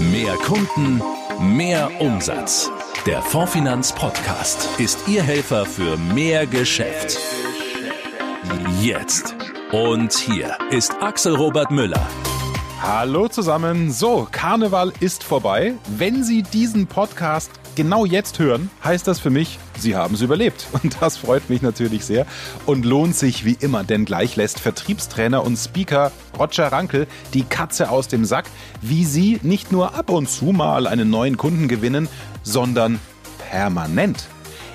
Mehr Kunden, mehr Umsatz. Der Fondfinanz Podcast ist Ihr Helfer für mehr Geschäft. Jetzt. Und hier ist Axel Robert Müller. Hallo zusammen. So, Karneval ist vorbei. Wenn Sie diesen Podcast genau jetzt hören, heißt das für mich, Sie haben es überlebt. Und das freut mich natürlich sehr und lohnt sich wie immer, denn gleich lässt Vertriebstrainer und Speaker Roger Rankel die Katze aus dem Sack, wie Sie nicht nur ab und zu mal einen neuen Kunden gewinnen, sondern permanent.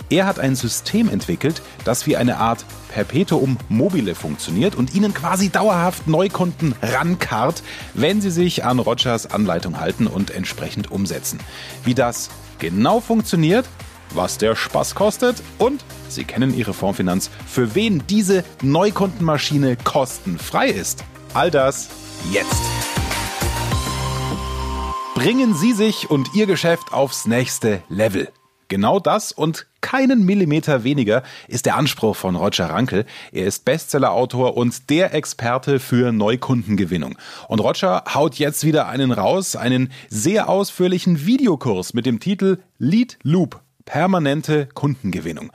Er hat ein System entwickelt, das wie eine Art Perpetuum mobile funktioniert und Ihnen quasi dauerhaft Neukunden rankarrt, wenn Sie sich an Rogers Anleitung halten und entsprechend umsetzen. Wie das genau funktioniert, was der Spaß kostet und Sie kennen Ihre Fondsfinanz, für wen diese Neukundenmaschine kostenfrei ist. All das jetzt. Bringen Sie sich und Ihr Geschäft aufs nächste Level. Genau das und keinen Millimeter weniger ist der Anspruch von Roger Rankel. Er ist Bestsellerautor und der Experte für Neukundengewinnung. Und Roger haut jetzt wieder einen raus, einen sehr ausführlichen Videokurs mit dem Titel Lead Loop, permanente Kundengewinnung.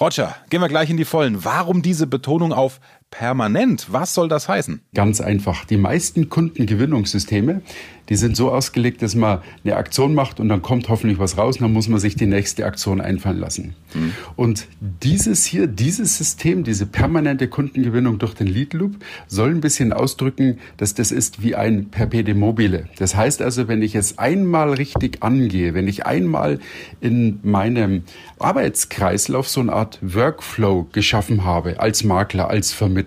Roger, gehen wir gleich in die Vollen. Warum diese Betonung auf permanent? Was soll das heißen? Ganz einfach. Die meisten Kundengewinnungssysteme, die sind so ausgelegt, dass man eine Aktion macht und dann kommt hoffentlich was raus und dann muss man sich die nächste Aktion einfallen lassen. Mhm. Und dieses hier, dieses System, diese permanente Kundengewinnung durch den Lead Loop soll ein bisschen ausdrücken, dass das ist wie ein Perpede mobile. Das heißt also, wenn ich es einmal richtig angehe, wenn ich einmal in meinem Arbeitskreislauf so eine Art Workflow geschaffen habe, als Makler, als Vermittler,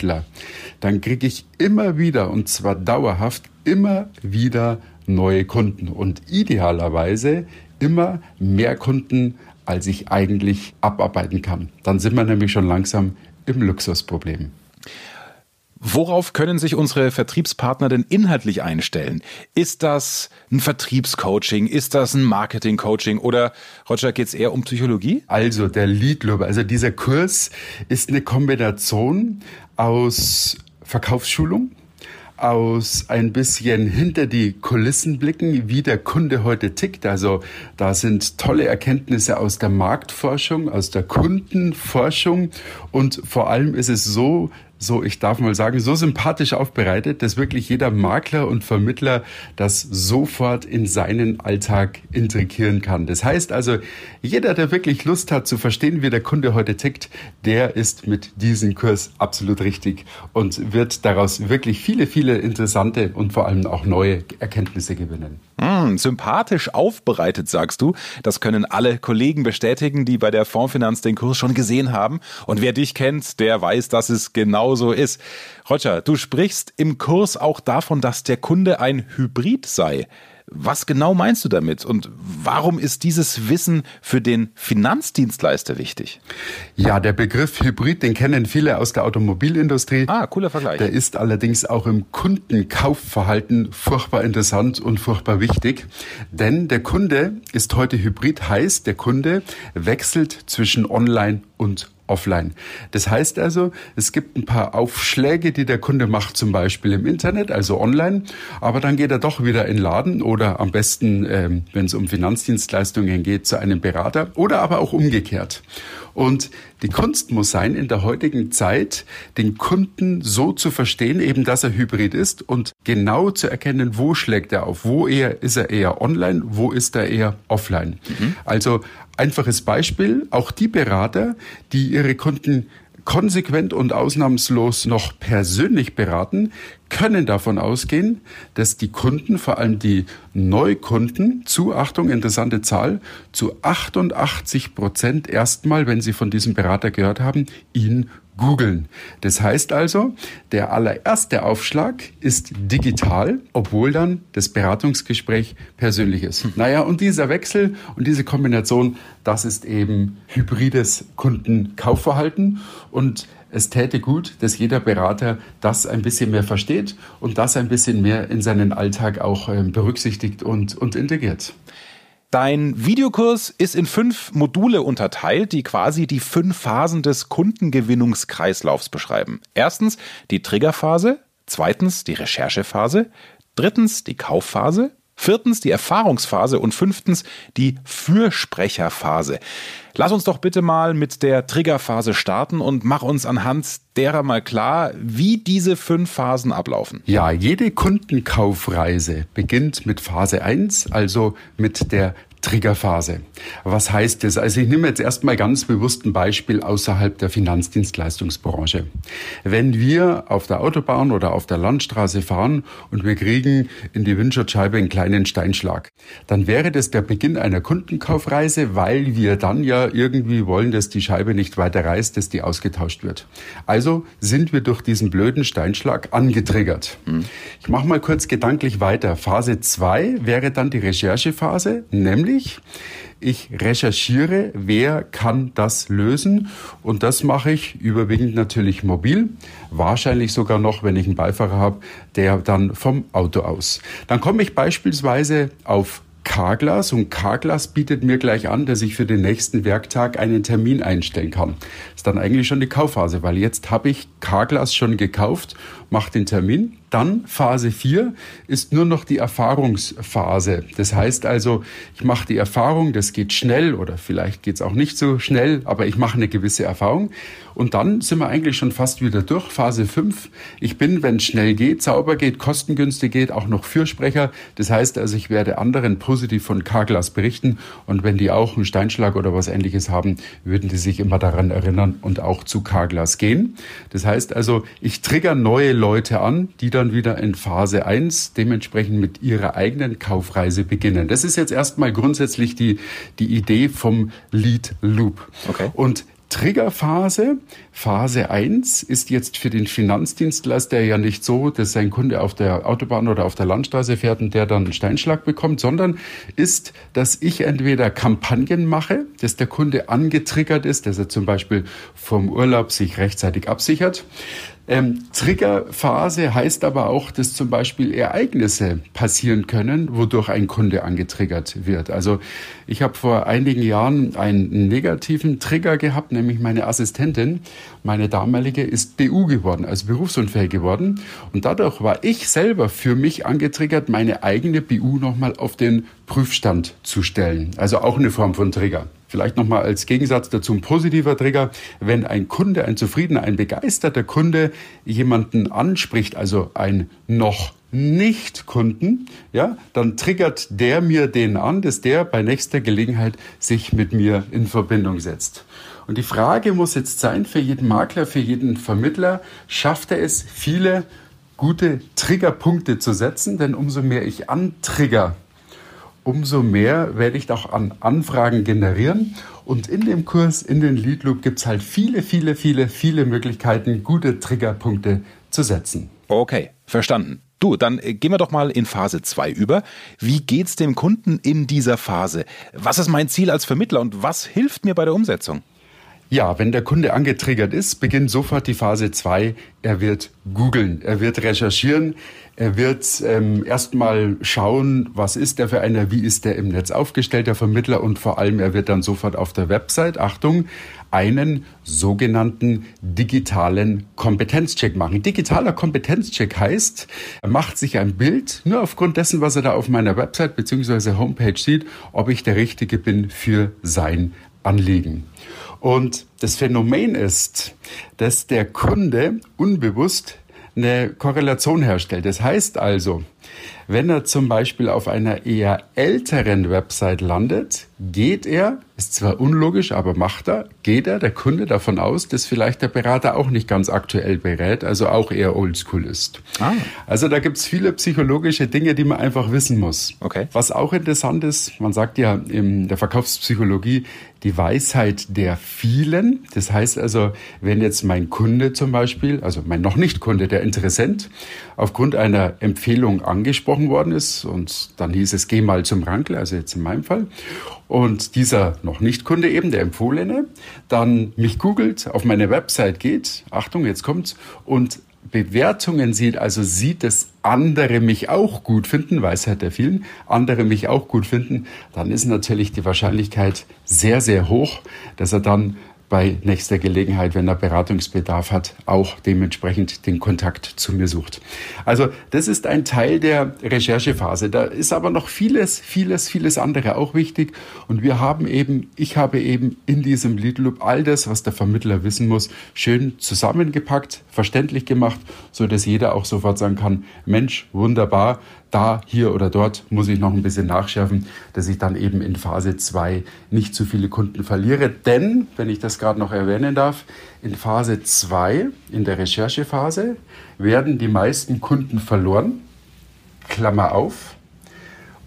dann kriege ich immer wieder, und zwar dauerhaft, immer wieder neue Kunden und idealerweise immer mehr Kunden, als ich eigentlich abarbeiten kann. Dann sind wir nämlich schon langsam im Luxusproblem. Worauf können sich unsere Vertriebspartner denn inhaltlich einstellen? Ist das ein Vertriebscoaching? Ist das ein Marketingcoaching? Oder, Roger, geht es eher um Psychologie? Also, der Lead Loop, also dieser Kurs ist eine Kombination aus Verkaufsschulung, aus ein bisschen hinter die Kulissen blicken, wie der Kunde heute tickt. Also da sind tolle Erkenntnisse aus der Marktforschung, aus der Kundenforschung und vor allem ist es so, so, ich darf mal sagen, so sympathisch aufbereitet, dass wirklich jeder Makler und Vermittler das sofort in seinen Alltag integrieren kann. Das heißt also, jeder, der wirklich Lust hat zu verstehen, wie der Kunde heute tickt, der ist mit diesem Kurs absolut richtig und wird daraus wirklich viele, viele interessante und vor allem auch neue Erkenntnisse gewinnen. Mm, sympathisch aufbereitet, sagst du. Das können alle Kollegen bestätigen, die bei der Fondsfinanz den Kurs schon gesehen haben. Und wer dich kennt, der weiß, dass es genauso ist. Roger, du sprichst im Kurs auch davon, dass der Kunde ein Hybrid sei. Was genau meinst du damit und warum ist dieses Wissen für den Finanzdienstleister wichtig? Ja, der Begriff Hybrid, den kennen viele aus der Automobilindustrie. Ah, cooler Vergleich. Der ist allerdings auch im Kundenkaufverhalten furchtbar interessant und furchtbar wichtig, denn der Kunde ist heute Hybrid, heißt der Kunde wechselt zwischen Online und offline. Das heißt also, es gibt ein paar Aufschläge, die der Kunde macht, zum Beispiel im Internet, also online, aber dann geht er doch wieder in Laden oder am besten, ähm, wenn es um Finanzdienstleistungen geht, zu einem Berater oder aber auch umgekehrt. Und die Kunst muss sein, in der heutigen Zeit den Kunden so zu verstehen, eben dass er hybrid ist und genau zu erkennen, wo schlägt er auf, wo eher ist er eher online, wo ist er eher offline. Mhm. Also einfaches Beispiel, auch die Berater, die ihre Kunden konsequent und ausnahmslos noch persönlich beraten, können davon ausgehen, dass die Kunden, vor allem die Neukunden, zu, Achtung, interessante Zahl, zu 88 Prozent erstmal, wenn sie von diesem Berater gehört haben, ihn googeln. Das heißt also, der allererste Aufschlag ist digital, obwohl dann das Beratungsgespräch persönlich ist. Hm. Naja, und dieser Wechsel und diese Kombination, das ist eben hybrides Kundenkaufverhalten und es täte gut, dass jeder Berater das ein bisschen mehr versteht und das ein bisschen mehr in seinen Alltag auch ähm, berücksichtigt und, und integriert. Dein Videokurs ist in fünf Module unterteilt, die quasi die fünf Phasen des Kundengewinnungskreislaufs beschreiben. Erstens die Triggerphase, zweitens die Recherchephase, drittens die Kaufphase, viertens die Erfahrungsphase und fünftens die Fürsprecherphase. Lass uns doch bitte mal mit der Triggerphase starten und mach uns anhand derer mal klar, wie diese fünf Phasen ablaufen. Ja, jede Kundenkaufreise beginnt mit Phase 1, also mit der Triggerphase. Was heißt das? Also ich nehme jetzt erstmal ganz bewusst ein Beispiel außerhalb der Finanzdienstleistungsbranche. Wenn wir auf der Autobahn oder auf der Landstraße fahren und wir kriegen in die Windschutzscheibe einen kleinen Steinschlag, dann wäre das der Beginn einer Kundenkaufreise, weil wir dann ja irgendwie wollen, dass die Scheibe nicht weiter reißt, dass die ausgetauscht wird. Also sind wir durch diesen blöden Steinschlag angetriggert. Ich mache mal kurz gedanklich weiter. Phase 2 wäre dann die Recherchephase, nämlich nämlich ich recherchiere, wer kann das lösen und das mache ich überwiegend natürlich mobil, wahrscheinlich sogar noch, wenn ich einen Beifahrer habe, der dann vom Auto aus. Dann komme ich beispielsweise auf Carglass und Carglass bietet mir gleich an, dass ich für den nächsten Werktag einen Termin einstellen kann. Ist dann eigentlich schon die Kaufphase, weil jetzt habe ich Carglass schon gekauft, mache den Termin dann Phase 4 ist nur noch die Erfahrungsphase. Das heißt also, ich mache die Erfahrung, das geht schnell oder vielleicht geht es auch nicht so schnell, aber ich mache eine gewisse Erfahrung. Und dann sind wir eigentlich schon fast wieder durch. Phase 5. Ich bin, wenn es schnell geht, sauber geht, kostengünstig geht, auch noch Fürsprecher. Das heißt also, ich werde anderen positiv von Carglass berichten. Und wenn die auch einen Steinschlag oder was ähnliches haben, würden die sich immer daran erinnern und auch zu Carglass gehen. Das heißt also, ich trigger neue Leute an, die dann wieder in Phase 1 dementsprechend mit ihrer eigenen Kaufreise beginnen. Das ist jetzt erstmal grundsätzlich die, die Idee vom Lead Loop. Okay. Und Triggerphase, Phase 1, ist jetzt für den Finanzdienstleister ja nicht so, dass sein Kunde auf der Autobahn oder auf der Landstraße fährt und der dann einen Steinschlag bekommt, sondern ist, dass ich entweder Kampagnen mache, dass der Kunde angetriggert ist, dass er zum Beispiel vom Urlaub sich rechtzeitig absichert, ähm, Triggerphase heißt aber auch, dass zum Beispiel Ereignisse passieren können, wodurch ein Kunde angetriggert wird. Also ich habe vor einigen Jahren einen negativen Trigger gehabt, nämlich meine Assistentin, meine damalige, ist BU geworden, also berufsunfähig geworden. Und dadurch war ich selber für mich angetriggert, meine eigene BU nochmal auf den Prüfstand zu stellen. Also auch eine Form von Trigger. Vielleicht nochmal als Gegensatz dazu ein positiver Trigger. Wenn ein Kunde, ein zufriedener, ein begeisterter Kunde jemanden anspricht, also ein noch nicht Kunden, ja, dann triggert der mir den an, dass der bei nächster Gelegenheit sich mit mir in Verbindung setzt. Und die Frage muss jetzt sein für jeden Makler, für jeden Vermittler, schafft er es, viele gute Triggerpunkte zu setzen? Denn umso mehr ich antrigger, umso mehr werde ich auch an Anfragen generieren. Und in dem Kurs, in den Lead Loop, gibt es halt viele, viele, viele, viele Möglichkeiten, gute Triggerpunkte zu setzen. Okay, verstanden. Du, dann äh, gehen wir doch mal in Phase 2 über. Wie geht's dem Kunden in dieser Phase? Was ist mein Ziel als Vermittler und was hilft mir bei der Umsetzung? Ja, wenn der Kunde angetriggert ist, beginnt sofort die Phase 2. Er wird googeln, er wird recherchieren, er wird ähm, erstmal schauen, was ist der für einer, wie ist der im Netz aufgestellt, der Vermittler und vor allem er wird dann sofort auf der Website, Achtung, einen sogenannten digitalen Kompetenzcheck machen. Digitaler Kompetenzcheck heißt, er macht sich ein Bild nur aufgrund dessen, was er da auf meiner Website bzw. Homepage sieht, ob ich der Richtige bin für sein Anliegen. Und das Phänomen ist, dass der Kunde unbewusst eine Korrelation herstellt. Das heißt also, wenn er zum Beispiel auf einer eher älteren Website landet, geht er, ist zwar unlogisch, aber macht er, geht er, der Kunde davon aus, dass vielleicht der Berater auch nicht ganz aktuell berät, also auch eher oldschool ist. Ah. Also da gibt's viele psychologische Dinge, die man einfach wissen muss. Okay. Was auch interessant ist, man sagt ja in der Verkaufspsychologie, die Weisheit der vielen. Das heißt also, wenn jetzt mein Kunde zum Beispiel, also mein noch nicht Kunde, der Interessent, aufgrund einer Empfehlung angesprochen worden ist und dann hieß es, geh mal zum Rankel, also jetzt in meinem Fall, und dieser noch nicht Kunde eben, der Empfohlene, dann mich googelt, auf meine Website geht, Achtung, jetzt kommt's, und Bewertungen sieht, also sieht, dass andere mich auch gut finden, Weisheit der vielen, andere mich auch gut finden, dann ist natürlich die Wahrscheinlichkeit sehr, sehr hoch, dass er dann bei nächster Gelegenheit, wenn er Beratungsbedarf hat, auch dementsprechend den Kontakt zu mir sucht. Also das ist ein Teil der Recherchephase. Da ist aber noch vieles, vieles, vieles andere auch wichtig. Und wir haben eben, ich habe eben in diesem Lead Loop all das, was der Vermittler wissen muss, schön zusammengepackt, verständlich gemacht, so dass jeder auch sofort sagen kann, Mensch, wunderbar, da, hier oder dort muss ich noch ein bisschen nachschärfen, dass ich dann eben in Phase 2 nicht zu viele Kunden verliere. Denn, wenn ich das gerade noch erwähnen darf, in Phase 2, in der Recherchephase, werden die meisten Kunden verloren, Klammer auf,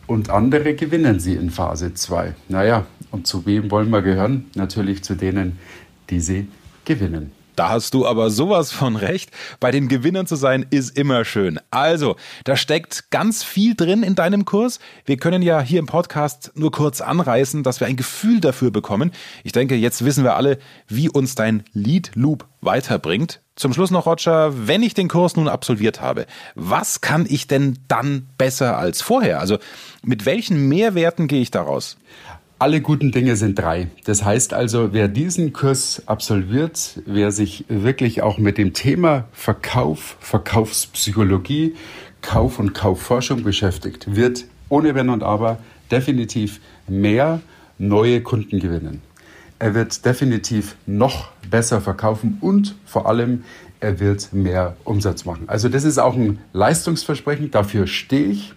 und andere gewinnen sie in Phase 2. Naja, und zu wem wollen wir gehören? Natürlich zu denen, die sie gewinnen. Da hast du aber sowas von recht. Bei den Gewinnern zu sein ist immer schön. Also, da steckt ganz viel drin in deinem Kurs. Wir können ja hier im Podcast nur kurz anreißen, dass wir ein Gefühl dafür bekommen. Ich denke, jetzt wissen wir alle, wie uns dein Lead Loop weiterbringt. Zum Schluss noch, Roger, wenn ich den Kurs nun absolviert habe, was kann ich denn dann besser als vorher? Also, mit welchen Mehrwerten gehe ich daraus? Alle guten Dinge sind drei. Das heißt also, wer diesen Kurs absolviert, wer sich wirklich auch mit dem Thema Verkauf, Verkaufspsychologie, Kauf- und Kaufforschung beschäftigt, wird ohne Wenn und Aber definitiv mehr neue Kunden gewinnen. Er wird definitiv noch besser verkaufen und vor allem er wird mehr Umsatz machen. Also das ist auch ein Leistungsversprechen, dafür stehe ich.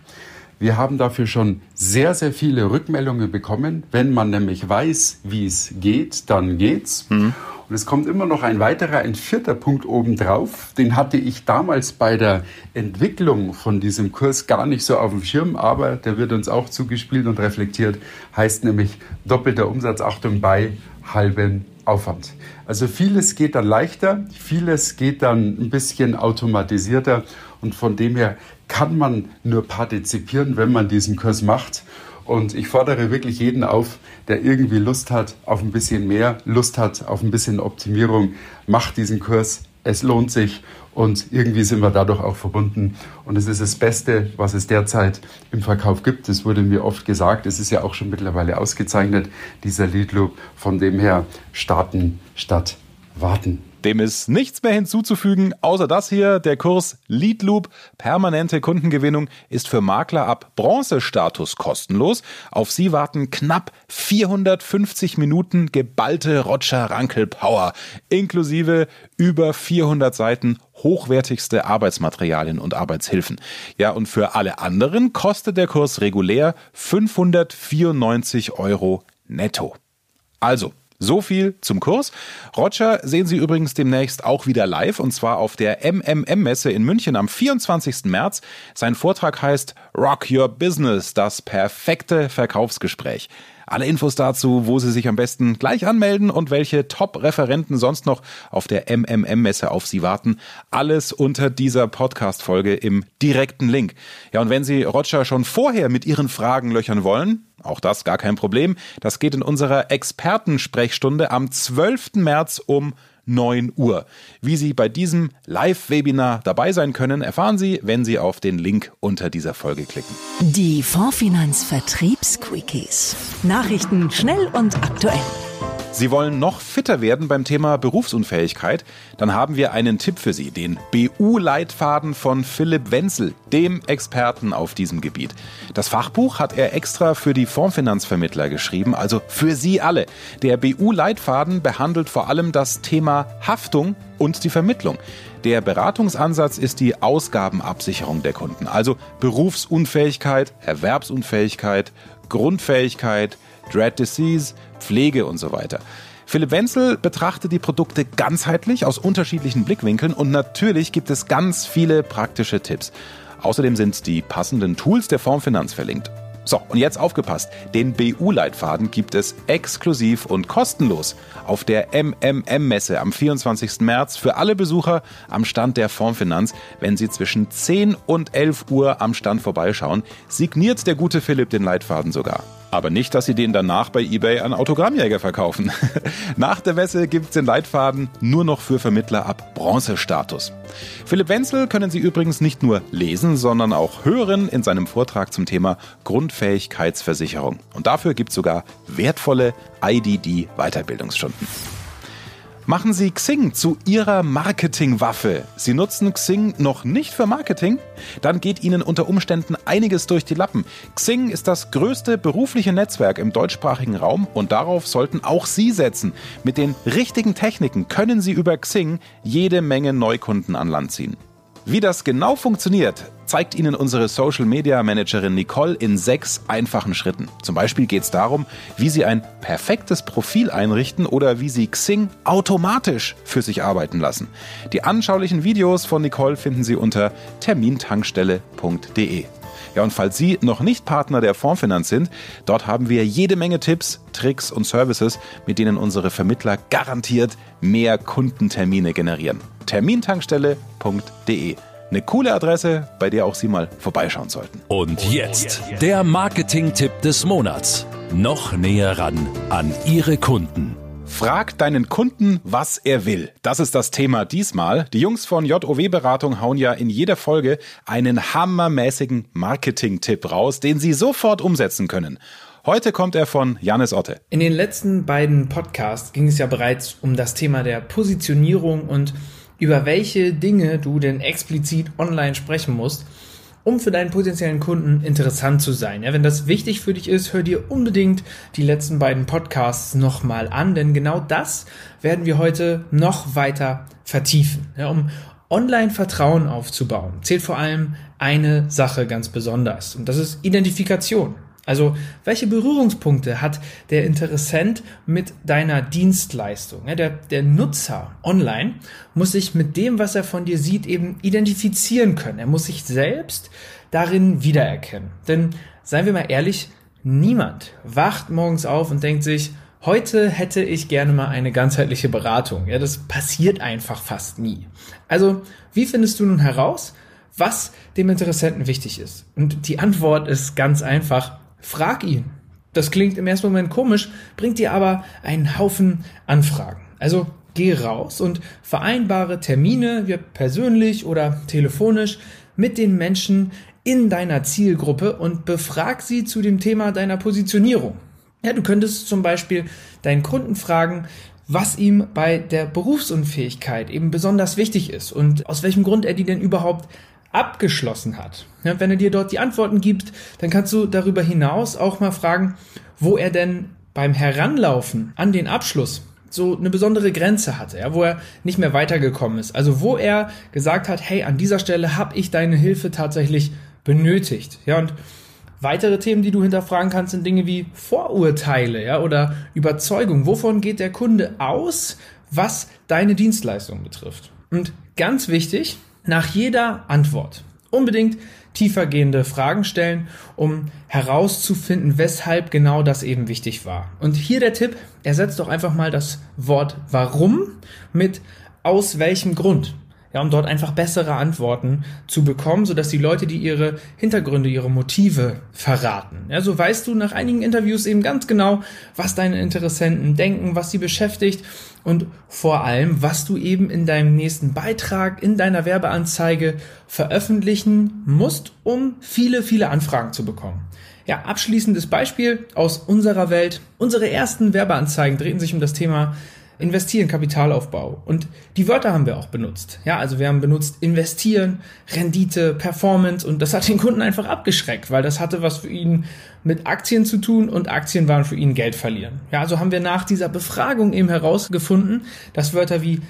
Wir haben dafür schon sehr, sehr viele Rückmeldungen bekommen. Wenn man nämlich weiß, wie es geht, dann geht's. Mhm. Und es kommt immer noch ein weiterer, ein vierter Punkt obendrauf. Den hatte ich damals bei der Entwicklung von diesem Kurs gar nicht so auf dem Schirm, aber der wird uns auch zugespielt und reflektiert. Heißt nämlich doppelter Umsatz, Achtung, bei halben Aufwand. Also vieles geht dann leichter, vieles geht dann ein bisschen automatisierter und von dem her kann man nur partizipieren, wenn man diesen Kurs macht. Und ich fordere wirklich jeden auf, der irgendwie Lust hat auf ein bisschen mehr, Lust hat auf ein bisschen Optimierung, macht diesen Kurs. Es lohnt sich und irgendwie sind wir dadurch auch verbunden. Und es ist das Beste, was es derzeit im Verkauf gibt. Das wurde mir oft gesagt. Es ist ja auch schon mittlerweile ausgezeichnet, dieser Lead Loop. Von dem her starten statt warten. Dem ist nichts mehr hinzuzufügen, außer das hier. Der Kurs Lead Loop, permanente Kundengewinnung, ist für Makler ab Bronzestatus kostenlos. Auf Sie warten knapp 450 Minuten geballte Roger Rankel Power, inklusive über 400 Seiten hochwertigste Arbeitsmaterialien und Arbeitshilfen. Ja, und für alle anderen kostet der Kurs regulär 594 Euro netto. Also, so viel zum Kurs. Roger sehen Sie übrigens demnächst auch wieder live und zwar auf der MMM-Messe in München am 24. März. Sein Vortrag heißt Rock Your Business, das perfekte Verkaufsgespräch. Alle Infos dazu, wo Sie sich am besten gleich anmelden und welche Top-Referenten sonst noch auf der MMM-Messe auf Sie warten. Alles unter dieser Podcast-Folge im direkten Link. Ja, und wenn Sie Roger schon vorher mit Ihren Fragen löchern wollen, auch das gar kein Problem. Das geht in unserer Expertensprechstunde am 12. März um 9 Uhr. Wie Sie bei diesem Live-Webinar dabei sein können, erfahren Sie, wenn Sie auf den Link unter dieser Folge klicken. Die Fondsfinanz Vertriebsquickies. Nachrichten schnell und aktuell. Sie wollen noch fitter werden beim Thema Berufsunfähigkeit? Dann haben wir einen Tipp für Sie, den BU-Leitfaden von Philipp Wenzel, dem Experten auf diesem Gebiet. Das Fachbuch hat er extra für die Fondsfinanzvermittler geschrieben, also für Sie alle. Der BU-Leitfaden behandelt vor allem das Thema Haftung und die Vermittlung. Der Beratungsansatz ist die Ausgabenabsicherung der Kunden, also Berufsunfähigkeit, Erwerbsunfähigkeit, Grundfähigkeit, Dread Disease, Pflege und so weiter. Philipp Wenzel betrachtet die Produkte ganzheitlich aus unterschiedlichen Blickwinkeln und natürlich gibt es ganz viele praktische Tipps. Außerdem sind die passenden Tools der Formfinanz verlinkt. So, und jetzt aufgepasst. Den BU-Leitfaden gibt es exklusiv und kostenlos auf der MMM-Messe am 24. März für alle Besucher am Stand der Formfinanz, wenn sie zwischen 10 und 11 Uhr am Stand vorbeischauen. Signiert der gute Philipp den Leitfaden sogar. Aber nicht, dass Sie den danach bei eBay an Autogrammjäger verkaufen. Nach der Messe gibt es den Leitfaden nur noch für Vermittler ab Bronzestatus. Philipp Wenzel können Sie übrigens nicht nur lesen, sondern auch hören in seinem Vortrag zum Thema Grundfähigkeitsversicherung. Und dafür gibt es sogar wertvolle IDD-Weiterbildungsstunden. Machen Sie Xing zu Ihrer Marketingwaffe. Sie nutzen Xing noch nicht für Marketing? Dann geht Ihnen unter Umständen einiges durch die Lappen. Xing ist das größte berufliche Netzwerk im deutschsprachigen Raum und darauf sollten auch Sie setzen. Mit den richtigen Techniken können Sie über Xing jede Menge Neukunden an Land ziehen. Wie das genau funktioniert, zeigt Ihnen unsere Social Media Managerin Nicole in sechs einfachen Schritten. Zum Beispiel geht es darum, wie Sie ein perfektes Profil einrichten oder wie Sie Xing automatisch für sich arbeiten lassen. Die anschaulichen Videos von Nicole finden Sie unter termintankstelle.de. Ja, und falls Sie noch nicht Partner der Fondsfinanz sind, dort haben wir jede Menge Tipps, Tricks und Services, mit denen unsere Vermittler garantiert mehr Kundentermine generieren. Termintankstelle.de. Eine coole Adresse, bei der auch Sie mal vorbeischauen sollten. Und jetzt der Marketing-Tipp des Monats. Noch näher ran an Ihre Kunden. Frag deinen Kunden, was er will. Das ist das Thema diesmal. Die Jungs von JOW Beratung hauen ja in jeder Folge einen hammermäßigen Marketing-Tipp raus, den sie sofort umsetzen können. Heute kommt er von Janis Otte. In den letzten beiden Podcasts ging es ja bereits um das Thema der Positionierung und über welche Dinge du denn explizit online sprechen musst, um für deinen potenziellen Kunden interessant zu sein. Ja, wenn das wichtig für dich ist, hör dir unbedingt die letzten beiden Podcasts nochmal an, denn genau das werden wir heute noch weiter vertiefen. Ja, um online Vertrauen aufzubauen, zählt vor allem eine Sache ganz besonders und das ist Identifikation. Also, welche Berührungspunkte hat der Interessent mit deiner Dienstleistung? Der, der Nutzer online muss sich mit dem, was er von dir sieht, eben identifizieren können. Er muss sich selbst darin wiedererkennen. Denn, seien wir mal ehrlich, niemand wacht morgens auf und denkt sich, heute hätte ich gerne mal eine ganzheitliche Beratung. Ja, das passiert einfach fast nie. Also, wie findest du nun heraus, was dem Interessenten wichtig ist? Und die Antwort ist ganz einfach, Frag ihn. Das klingt im ersten Moment komisch, bringt dir aber einen Haufen Anfragen. Also geh raus und vereinbare Termine, persönlich oder telefonisch, mit den Menschen in deiner Zielgruppe und befrag sie zu dem Thema deiner Positionierung. Ja, du könntest zum Beispiel deinen Kunden fragen, was ihm bei der Berufsunfähigkeit eben besonders wichtig ist und aus welchem Grund er die denn überhaupt abgeschlossen hat. Ja, wenn er dir dort die Antworten gibt, dann kannst du darüber hinaus auch mal fragen, wo er denn beim Heranlaufen an den Abschluss so eine besondere Grenze hatte, ja, wo er nicht mehr weitergekommen ist. Also wo er gesagt hat, hey, an dieser Stelle habe ich deine Hilfe tatsächlich benötigt. Ja, und weitere Themen, die du hinterfragen kannst, sind Dinge wie Vorurteile, ja, oder Überzeugung. Wovon geht der Kunde aus, was deine Dienstleistung betrifft? Und ganz wichtig, nach jeder Antwort unbedingt tiefergehende Fragen stellen, um herauszufinden, weshalb genau das eben wichtig war. Und hier der Tipp, ersetzt doch einfach mal das Wort warum mit aus welchem Grund ja, um dort einfach bessere Antworten zu bekommen, sodass die Leute, die ihre Hintergründe, ihre Motive verraten. Ja, so weißt du nach einigen Interviews eben ganz genau, was deine Interessenten denken, was sie beschäftigt und vor allem, was du eben in deinem nächsten Beitrag, in deiner Werbeanzeige veröffentlichen musst, um viele, viele Anfragen zu bekommen. Ja, abschließendes Beispiel aus unserer Welt. Unsere ersten Werbeanzeigen drehten sich um das Thema investieren, Kapitalaufbau. Und die Wörter haben wir auch benutzt. Ja, also wir haben benutzt investieren, Rendite, Performance und das hat den Kunden einfach abgeschreckt, weil das hatte was für ihn mit Aktien zu tun und Aktien waren für ihn Geld verlieren. Ja, also haben wir nach dieser Befragung eben herausgefunden, dass Wörter wie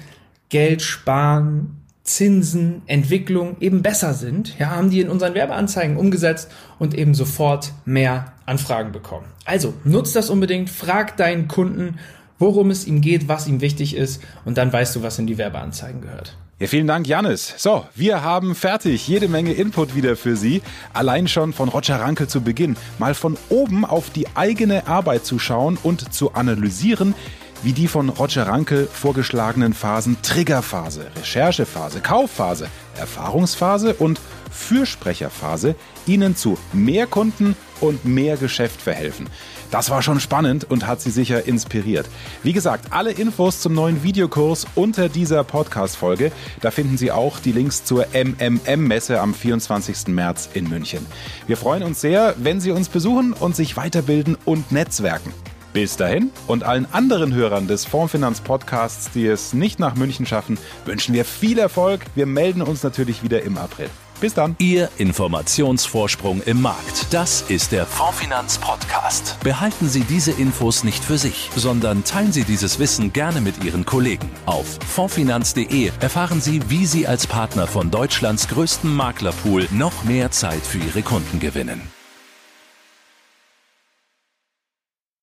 Geld sparen, Zinsen, Entwicklung eben besser sind. Ja, haben die in unseren Werbeanzeigen umgesetzt und eben sofort mehr Anfragen bekommen. Also nutzt das unbedingt, frag deinen Kunden worum es ihm geht, was ihm wichtig ist und dann weißt du, was in die Werbeanzeigen gehört. Ja, vielen Dank, Janis. So, wir haben fertig. Jede Menge Input wieder für Sie. Allein schon von Roger Ranke zu Beginn. Mal von oben auf die eigene Arbeit zu schauen und zu analysieren, wie die von Roger Ranke vorgeschlagenen Phasen Triggerphase, Recherchephase, Kaufphase, Erfahrungsphase und Fürsprecherphase Ihnen zu mehr Kunden und mehr Geschäft verhelfen. Das war schon spannend und hat Sie sicher inspiriert. Wie gesagt, alle Infos zum neuen Videokurs unter dieser Podcast-Folge. Da finden Sie auch die Links zur MMM-Messe am 24. März in München. Wir freuen uns sehr, wenn Sie uns besuchen und sich weiterbilden und netzwerken. Bis dahin und allen anderen Hörern des Fondsfinanz Podcasts, die es nicht nach München schaffen, wünschen wir viel Erfolg. Wir melden uns natürlich wieder im April. Bis dann. Ihr Informationsvorsprung im Markt. Das ist der Fondsfinanz Podcast. Behalten Sie diese Infos nicht für sich, sondern teilen Sie dieses Wissen gerne mit Ihren Kollegen. Auf fondsfinanz.de erfahren Sie, wie Sie als Partner von Deutschlands größtem Maklerpool noch mehr Zeit für Ihre Kunden gewinnen.